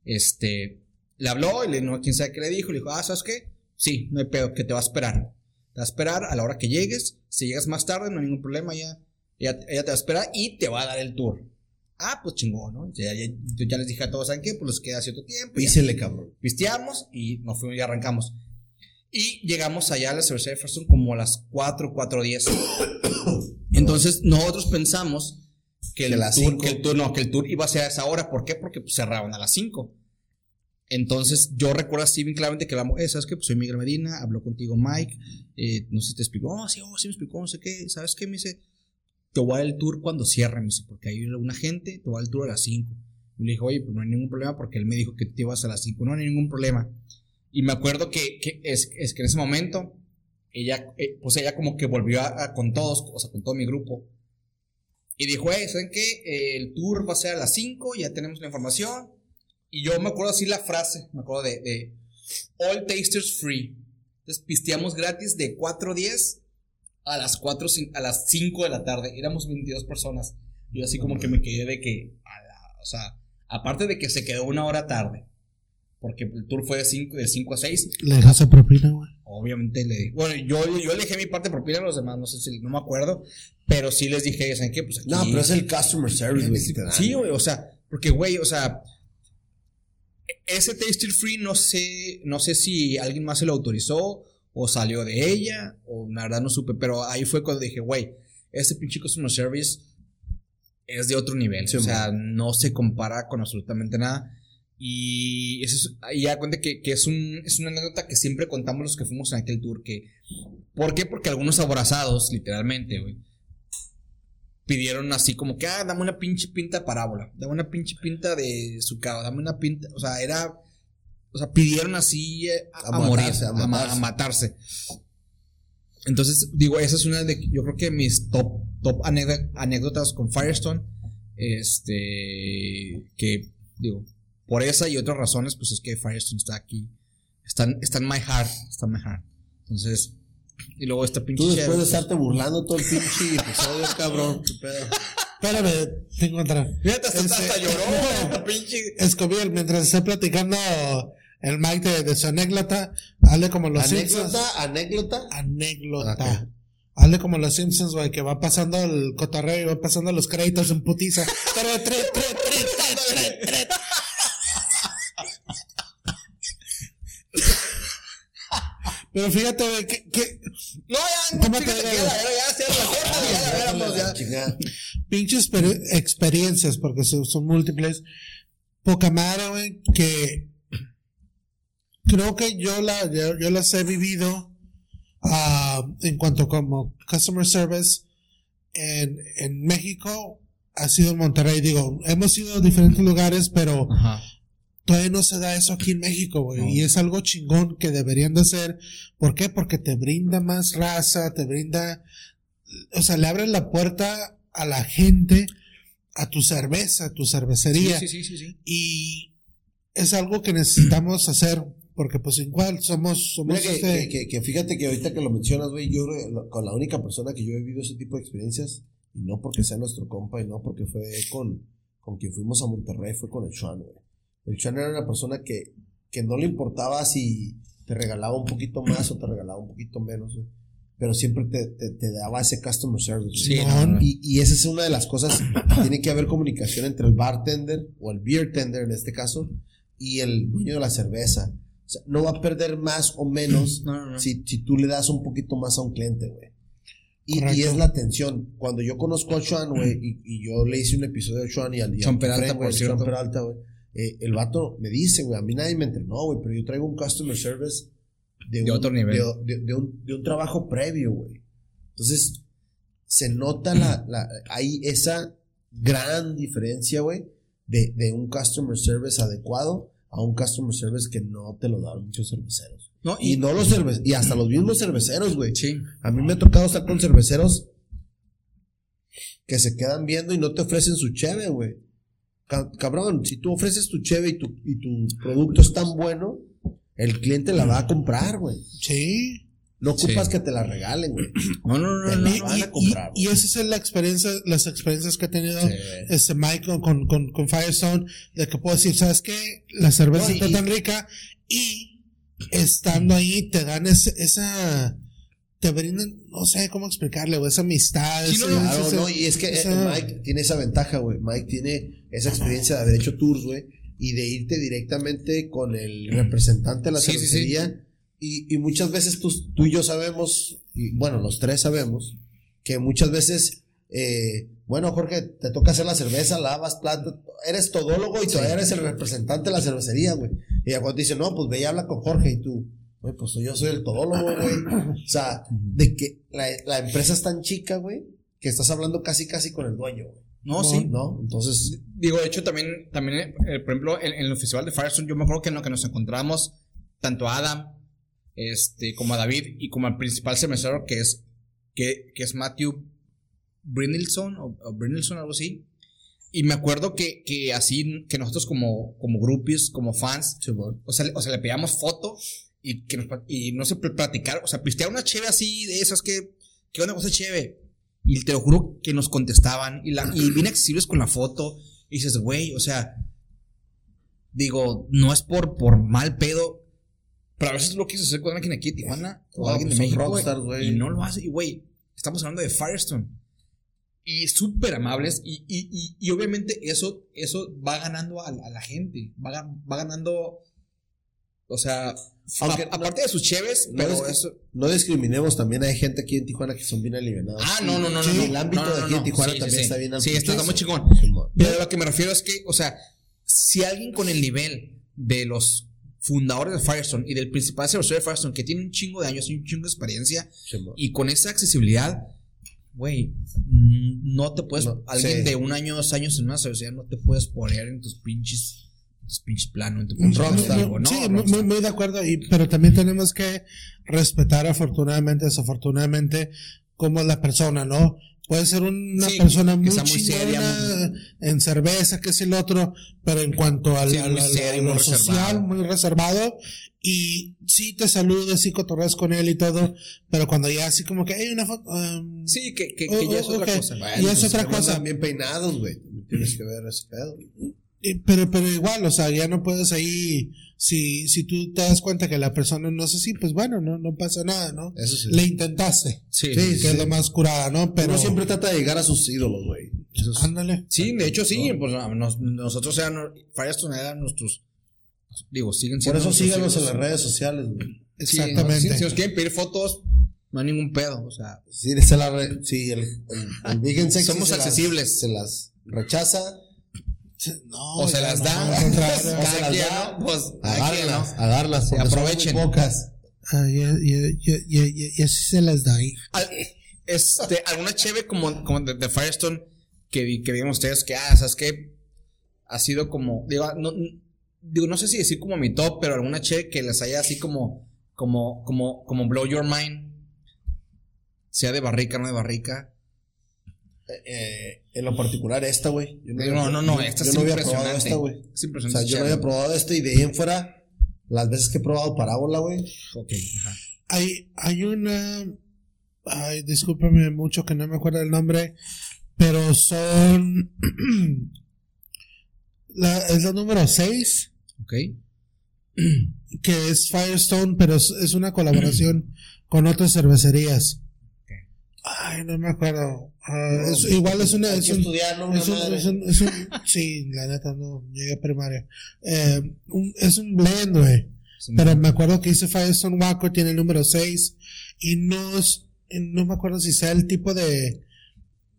Este, le habló y le no, quién sabe qué le dijo. Le dijo, ah, ¿sabes qué? Sí, no hay pedo, que te va a esperar. Te va a esperar a la hora que llegues. Si llegas más tarde, no hay ningún problema, ya, ella, te va a esperar y te va a dar el tour. Ah, pues chingón, ¿no? Ya, ya, les dije a todos, ¿saben qué? Pues les queda cierto tiempo. Písele, cabrón. Pisteamos y nos fuimos y arrancamos. Y llegamos allá a la cervecería de como a las 4, 4, 10. Entonces, nosotros pensamos que el, tour, que el tour, no, que el tour iba a ser a esa hora. ¿Por qué? Porque pues, cerraban a las 5. Entonces, yo recuerdo así bien claramente que vamos, eh, ¿sabes qué? Pues soy Miguel Medina, habló contigo Mike, eh, no sé si te explicó, oh, sí, oh, sí me explicó, no sé qué, ¿sabes qué? Me dice, te voy a el tour cuando cierre, me dice, porque hay una gente, te voy a el tour a las 5. Y le dije, oye, pues no hay ningún problema porque él me dijo que te ibas a las 5, no, hay ningún problema. Y me acuerdo que, es, que en ese momento, ella, eh, pues ella como que volvió a, con todos, o sea, con todo mi grupo. Y dijo, hey, ¿saben qué? el tour va a ser a las 5, ya tenemos la información y yo me acuerdo así la frase, me acuerdo de, All Tasters Free. Entonces pisteamos gratis de 4.10 a las 4, a las 5 de la tarde. Éramos 22 personas. Y yo así como que me quedé de que, o sea, aparte de que se quedó una hora tarde, porque el tour fue de 5 de cinco a 6. ¿Le dejaste propina, güey? Obviamente le Bueno, yo, yo le dejé mi parte de propina a los demás, no sé si, no me acuerdo, pero sí les dije, ¿saben qué? Pues aquí. No, pero es el customer service, güey. Sí, güey, o sea, porque, güey, o sea, ese Tasty Free no sé, no sé si alguien más se lo autorizó o salió de ella, o la verdad no supe, pero ahí fue cuando dije, güey, este pinche customer service es de otro nivel, o sea, no se compara con absolutamente nada. Y eso es, ya cuenta que, es, un, es una anécdota que siempre contamos los que fuimos en aquel tour. Que, ¿Por qué? Porque algunos aborazados, literalmente, güey, pidieron así como que, ah, dame una pinche pinta de parábola, dame una pinche pinta de su cabo, dame una pinta, o sea, era, o sea, pidieron así eh, a, morir, a, matarse. Entonces, digo, esa es una de, yo creo que mis top, top anécdotas con Firestone, este, que, digo, por esa y otras razones, pues es que Firestone está aquí, está, está en my heart, está en my heart. Entonces, y luego esta pinche. Tú después de estarte burlando todo el pinche episodio, cabrón. ¿Qué pedo? Espérame, tengo otra. Fíjate, hasta, hasta este, lloró, pinche. Escobiel, mientras esté platicando el Mike de, su anécdota, hable como los Simpsons. ¿Anécdota? Anécdota. Hable como los Simpsons, güey, que va pasando el cotorreo y va pasando los créditos en putiza. Pero fíjate, güey, que, que. No, ya, no, te ya, ya, ya, ya, ya, Pinches experiencias, porque son, son múltiples. Poca madre, güey, que. Creo que yo, la, yo, las he vivido uh, en cuanto como customer service en, en México. Ha sido en Monterrey, digo, hemos ido a diferentes lugares, pero Ajá Todavía no se da eso aquí en México, güey. Y es algo chingón que deberían de hacer. ¿Por qué? Porque te brinda más raza, te brinda, o sea, le abren la puerta a la gente, a tu cerveza, a tu cervecería. Sí, sí, sí, sí. Y es algo que necesitamos hacer porque pues igual somos, somos que, este que, que, fíjate que ahorita que lo mencionas, güey, yo con la única persona que yo he vivido ese tipo de experiencias, y no porque sea nuestro compa, y no porque fue con, con quien fuimos a Monterrey, fue con el Chuan, güey. El Chan era una persona que, que no le importaba si te regalaba un poquito más o te regalaba un poquito menos, Pero siempre te, te, daba ese customer service. Sí, Y, y, esa es una de las cosas. tiene que haber comunicación entre el bartender o el beer tender en este caso y el dueño de la cerveza. O sea, no va a perder más o menos Si, si tú le das un poquito más a un cliente, güey. Y, y, es la atención. Cuando yo conozco a Chuan, güey, y, y, yo le hice un episodio a Chuan y al día. Peralta, por cierto. Peralta, güey eh, el vato me dice, güey, a mí nadie me entrenó, güey, pero yo traigo un customer service de, un, otro nivel. De, un, de, un, trabajo previo, güey. Entonces, se nota la, la, hay esa gran diferencia, güey, de, de un customer service adecuado a un customer service que no te lo dan muchos cerveceros. No, y, no los cerveceros, y hasta los mismos cerveceros, güey. Sí. A mí me ha tocado estar con cerveceros que se quedan viendo y no te ofrecen su cheve, güey cabrón, si tú ofreces tu cheve y tu, y tu producto es tan bueno, el cliente la va a comprar, güey. Sí. No ocupas que te la regalen, güey. No, no, no, no, y, van a comprar, y, esa es la experiencia, las experiencias que ha tenido este Michael con, con, con, Firestone, de que puedo decir, ¿sabes qué? La cerveza está tan rica y estando ahí te dan esa te brindan, no sé cómo explicarle, güey, esa amistad. Sí, no, no, y es que eh, Mike tiene esa ventaja, güey. Mike tiene esa experiencia de haber hecho tours, güey, y de irte directamente con el representante de la cervecería. Y, y, muchas veces tú, tú, y yo sabemos, y bueno, los tres sabemos, que muchas veces, eh, bueno, Jorge, te toca hacer la cerveza, lavas plata, eres todólogo y todavía eres el representante de la cervecería, güey. Y cuando te dice, no, pues ve y habla con Jorge y tú Güey, pues yo soy el todólogo, güey. O sea, de que la, empresa es tan chica, güey, que estás hablando casi, casi con el dueño, güey. No, sí. ¿No? Entonces. Digo, de hecho, también, también eh, por ejemplo, en, el festival de Firestone, yo me acuerdo que en lo que nos encontramos, tanto a Adam, este, como a David, y como al principal semestre, que es, que, que es Matthew Brinilson, o, o algo así. Y me acuerdo que, que así, que nosotros como, como groupies, como fans, o, sea, o sea, le pedíamos foto y, que nos, y no sé, platicar, o sea, pistear una cheve así de esas que, ¿qué onda con esa cheve? Y te lo juro que nos contestaban y, la, y bien accesibles con la foto. Y dices, güey, o sea, digo, no es por, por mal pedo, pero a veces lo quiso hacer con alguien aquí de Tijuana o alguien de México. y no lo hace. Y güey, estamos hablando de Firestone. Y súper amables. Y, y, y, obviamente eso, eso va ganando a, la gente. Va, va ganando. O sea, aparte de sus cheves, no pero eso. No discriminemos, también hay gente aquí en Tijuana que son bien aliviados. Ah, no, no, no, sí, no, El ámbito de aquí en Tijuana también está bien Sí, está muy chingón. Pero lo que me refiero es que, o sea, si alguien con el nivel de los fundadores de Firestone y del principal servidor de Firestone que tiene un chingo de años y un chingo de experiencia y con esa accesibilidad, güey, no te puedes, alguien de un año, dos años en una sociedad no te puedes poner en tus pinches tus pinches planos, en tu pinche ¿no? Sí, muy, de acuerdo, y, pero también tenemos que respetar afortunadamente, desafortunadamente, como la persona, ¿no? Puede ser una persona muy, muy en cerveza, que es el otro, pero en cuanto al, lo social, muy reservado. Y sí te saludas, sí cotorreas con él y todo, pero cuando ya así como que hay una foto. Um, sí, que, que, ya es otra cosa. ya es pues, otra cosa. Bien peinados, güey. Tienes que ver ese pedo. Pero, pero igual, o sea, ya no puedes ahí, si, si tú te das cuenta que la persona no es así, pues bueno, no, no pasa nada, ¿no? Eso sí. Le intentaste. Sí. sí, que es lo más curada, ¿no? Pero. Uno siempre trata de llegar a sus ídolos, güey. Ándale. Sí, de hecho sí, pues nosotros eran, Firestone eran nuestros, digo, siguen siendo. Por eso síganos en las redes sociales, güey. Exactamente. si, nos quieren pedir fotos, no hay ningún pedo, o sea. Sí, la sí el, el, el Somos accesibles. se las rechaza no, o se las da, o se las da, pues agarlas, agarlas, aprovechen. Pocas. Ah, y, así se las da ahí. Este, alguna cheve como, como de, Firestone que, que vimos ustedes que, ah, ¿sabes qué? Ha sido como, digo, no, digo, no sé si decir como mi top, pero alguna cheve que les haya así como, como, como, como blow your mind. Sea de barrica, no de barrica. Eh, en lo particular esta, güey. No, no, no, esta yo no había probado esta, güey. Es O sea, yo no había probado esta y de ahí en fuera, las veces que he probado parábola, güey. Ok, ajá. Hay, hay una. Ay, discúlpame mucho que no me acuerdo el nombre, pero son. la, es la número 6. Ok. Que es Firestone, pero es, es una colaboración con otras cervecerías. Ay, no me acuerdo. Uh, es, igual es una. Es un, estudiar, ¿no? es, un, es, un, es, un, Sí, la neta, no. Llegué a primaria. Eh, es un blend, güey. Pero me acuerdo que hice Firestone Waco, tiene el número 6. Y no es. No me acuerdo si sea el tipo de.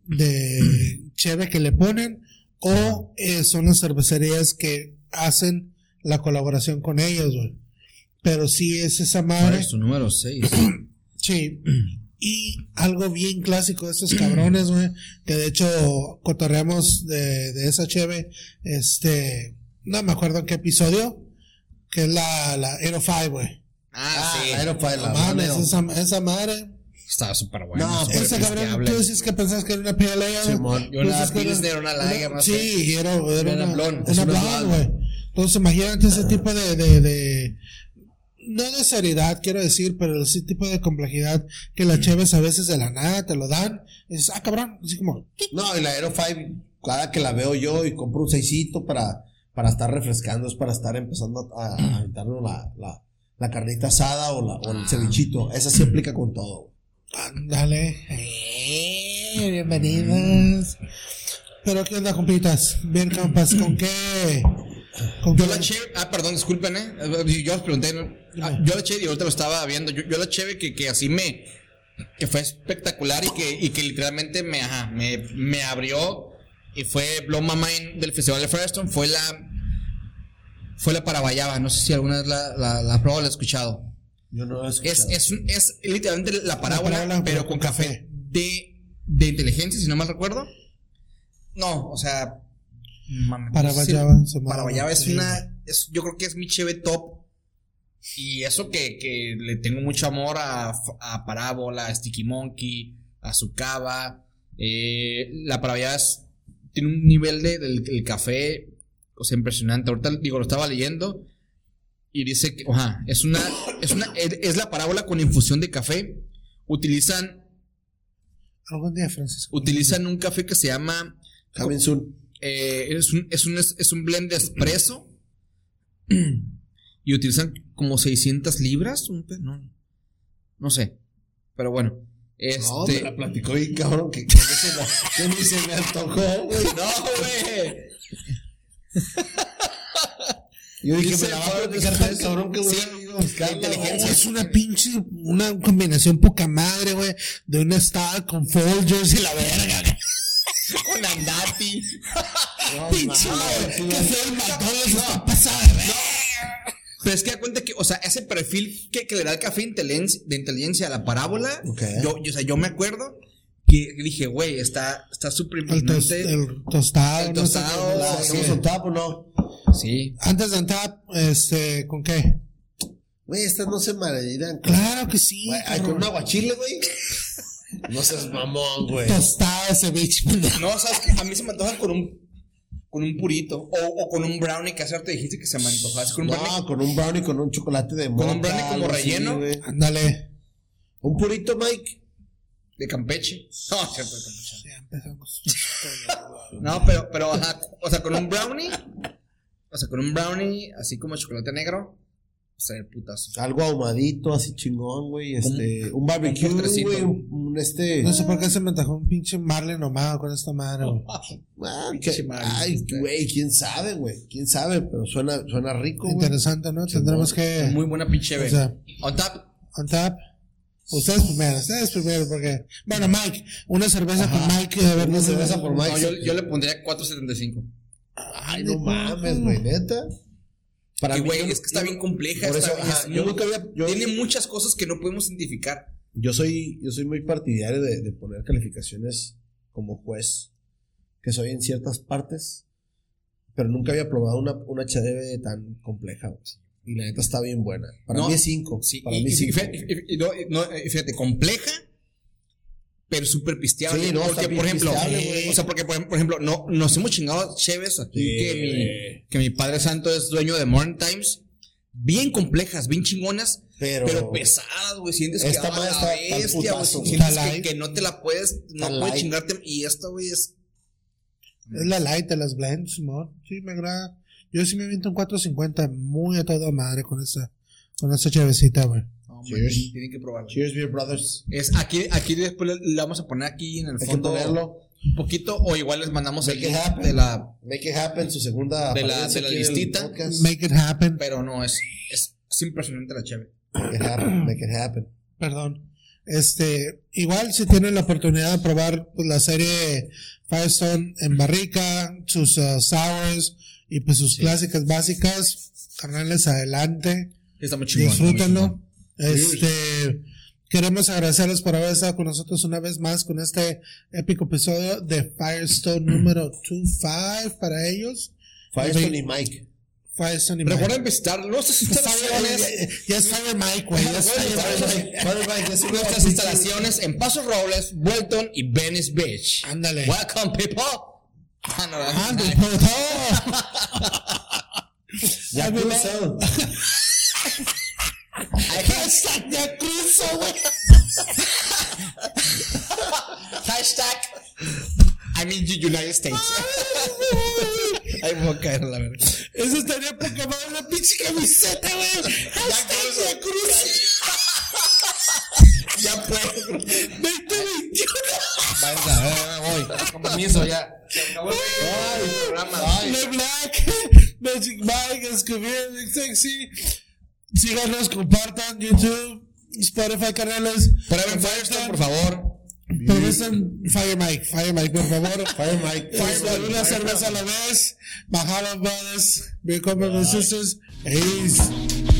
de cheve que le ponen. O eh, son las cervecerías que hacen la colaboración con ellos, güey. Pero sí es esa madre. Es su número 6. sí. Y algo bien clásico de estos cabrones, güey, que de hecho cotorreamos de, de esa cheve, este, no me acuerdo en qué episodio, que es la, la Aero 5, güey. Ah, ah, sí. La Aero 5, la mames, esa, esa madre. Estaba súper bueno. No, esa cabrón, tú dices que pensabas que era una PLA, Simón, yo la Pilsner, una Lager, sé. Sí, era, era, era una, blonde. Una blonde, güey. Entonces imagínate ese tipo de, de, de no de seriedad, quiero decir, pero ese tipo de complejidad que las cheves a veces de la nada te lo dan. Y dices, ah, cabrón, así como. No, y la Aero 5, cada que la veo yo y compro un seisito para, para estar refrescando, es para estar empezando a, a la, la, la, carnita asada o, la, o el cevichito. Esa sí aplica con todo. Ándale. Eh, bienvenidos. Pero, ¿qué onda, compitas? Bien, compas, ¿con qué? Yo la cheve, ah, perdón, disculpen, ¿eh? Yo os pregunté, ah, yo la cheve, y ahorita lo estaba viendo, yo, yo la cheve que, que así me, que fue espectacular y que, y que literalmente me, ajá, me, me abrió y fue Blow My Mind del Festival de Firestone, fue la, fue la Parabayaba, no sé si alguna vez la, la, la probado o la he escuchado. Yo no la he escuchado. Es, es, es literalmente la parábola, pero con café. De, de inteligencia, si no mal recuerdo. No, o sea, para Guayaba. Para Guayaba es una. Es, yo creo que es mi cheve top. Y eso que, que le tengo mucho amor a, a Parábola, a Sticky Monkey, a Zucaba. Eh, la Paraguayaba tiene un nivel de, del, café, o sea, impresionante. Ahorita, digo, lo estaba leyendo. Y dice que, ajá, es una, es una, es la parábola con infusión de café. Utilizan. Algún día, Francisco. Utilizan un café que se llama. Eh, es, un, es, un, es un blend de espresso y utilizan como 600 libras. No, no sé. Pero bueno. Este... No, me la platicó y cabrón que, que, que ni se me antojó, güey. No, güey. Yo dije, me la va a platicar tan cabrón que voy a buscar. Inteligencia. es una pinche, una combinación poca madre, güey. De un estado con Folgers y la verga. Con Andati. No, pinche. Que fue el McDonald's está pasada, güey. Pero es que da cuenta que, o sea, ese perfil que, que le da el café de inteligencia a la parábola, yo, yo, o sea, yo me acuerdo que dije, güey, está súper importante. El, tostado. El tostado. No ¿Hacemos un tap o no? Sí. Antes de un tap, este, ¿con qué? Güey, estas no se maridan. Claro que sí. Güey, con un aguachile, güey. No seas mamón, güey. Tostado ese bitch. No, sabes que a mí se me antojan con un con un purito o, o con un brownie que hace te dijiste que se me antojaba. Con un no, con un brownie con un chocolate de moca. Con un brownie como relleno. Ándale. Un purito, Mike. De Campeche. No, cierto, de Campeche. Ya empezamos. no, pero, pero, o sea, con un brownie. O sea, con un brownie, así como chocolate negro. O sea, putazo. Algo ahumadito, así chingón, güey. Este, un, barbecue, güey. Un, este. No sé por qué se me antojó un pinche marlin nomado con esta madre, güey. Ah, ay, este. güey, quién sabe, güey. Quién sabe, pero suena, suena rico, güey. Interesante, ¿no? Tendremos que. Muy buena pinche, güey. O sea, on tap. On tap. Ustedes primero, ustedes primero, porque. Bueno, Mike, una cerveza por Mike. A ver, una cerveza por Mike. No, yo, yo le pondría 4.75. Ay, no mames, güey, neta. Para mí, güey, es que está bien compleja. Por eso, yo nunca había, tiene muchas cosas que no podemos identificar. Yo soy, yo soy muy partidario de, de, poner calificaciones como juez, que soy en ciertas partes, pero nunca había probado una, una HDB tan compleja, güey. Y la neta está bien buena. Para mí es 5. Sí, para mí 5. Fíjate, compleja, pero súper pisteable. Sí, no, porque, por ejemplo, o sea, porque, por, ejemplo, no, nos hemos chingado Cheves aquí, que, mi, que mi padre santo es dueño de Morning Times. Bien complejas, bien chingonas, pero, pero pesadas, güey. Sientes que esta ah, la bestia, güey. Sientes que, que, no te la puedes, no puedes chingarte. Y esta, güey, es. Es la light de las blends, ¿no? Sí, me agrada. Yo sí me viento un 450 muy a toda madre con esa, con esa chavecita, güey. Cheers. Tienen que probarlo. Cheers, Beer Brothers. Es aquí, aquí después le, vamos a poner aquí en el Hay fondo. Un poquito, o igual les mandamos el link de la. Make it happen, su segunda. De la, de la listita. Make it happen. Pero no, es, es, es impresionante la chave. Make it happen, make it happen. Perdón. Este, igual si tienen la oportunidad de probar pues, la serie Firestone en barrica, sus uh, sours, y pues sus clásicas básicas, carnales, adelante. Disfrútenlo. Este, queremos agradecerles por haber estado con nosotros una vez más con este épico episodio de Firestone número 25 para ellos. Firestone y Mike. Firestone y Mike. Recuerden visitar nuestras instalaciones. Ya es Fire Mike, güey. Ya es Fire Mike. Nuestras instalaciones en Pasos Robles, Welton y Venice Beach. Ándale. Welcome, people. Ah, no, Ande, puto. Ya. Hashtag ya cruzo, güey. Hashtag I mean United States. Ay, voy a caer, la verdad. Eso estaría poca madre la pinche camiseta, güey. Hashtag ya cruzo. Ya puedo. 2021. Venga, voy. Con permiso, ya. Se acabó el programa. Le Black, Magic Mike, escribir Sexy. Síganos, compartan YouTube, Spotify, canales. Prueben Firestone, por favor. Prueben Fire Mike, Fire Mike, por favor. Fire Mike. Fire Una cerveza a la vez. Bajaron Brothers, Beer Company Sisters. Ace.